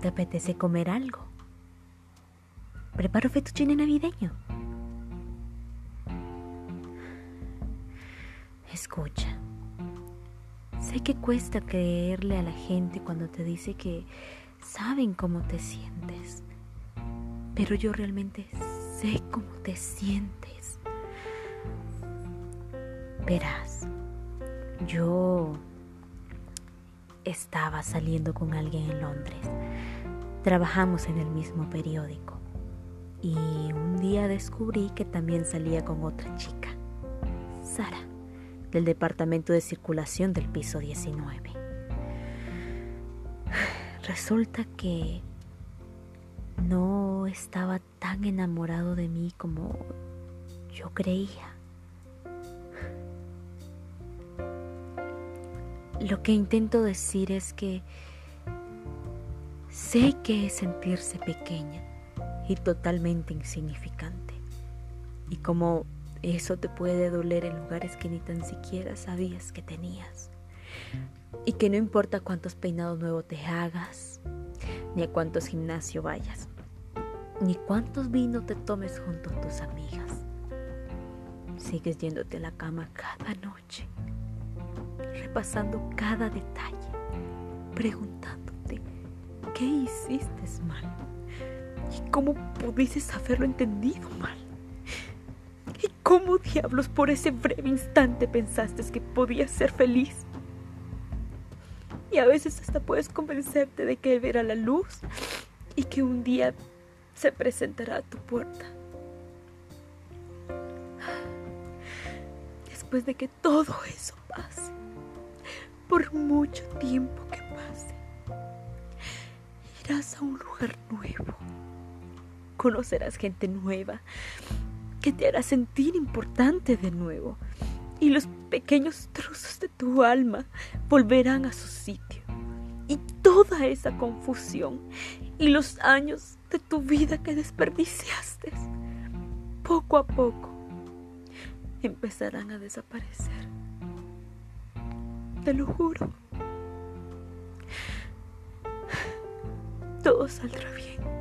¿Te apetece comer algo? Preparo fettuccine navideño. Escucha. Sé que cuesta creerle a la gente cuando te dice que saben cómo te sientes, pero yo realmente sé cómo te sientes. Verás, yo estaba saliendo con alguien en Londres. Trabajamos en el mismo periódico y un día descubrí que también salía con otra chica, Sara, del departamento de circulación del piso 19. Resulta que no estaba tan enamorado de mí como yo creía. Lo que intento decir es que sé que es sentirse pequeña y totalmente insignificante. Y como eso te puede doler en lugares que ni tan siquiera sabías que tenías. Y que no importa cuántos peinados nuevos te hagas, ni a cuántos gimnasio vayas, ni cuántos vinos te tomes junto a tus amigas. Sigues yéndote a la cama cada noche repasando cada detalle, preguntándote, ¿qué hiciste mal? ¿Y cómo pudiste haberlo entendido mal? ¿Y cómo diablos por ese breve instante pensaste que podías ser feliz? Y a veces hasta puedes convencerte de que verá la luz y que un día se presentará a tu puerta. Después de que todo eso pase, por mucho tiempo. Irás a un lugar nuevo. Conocerás gente nueva que te hará sentir importante de nuevo. Y los pequeños trozos de tu alma volverán a su sitio. Y toda esa confusión y los años de tu vida que desperdiciaste, poco a poco, empezarán a desaparecer. Te lo juro. Todo saldrá bien.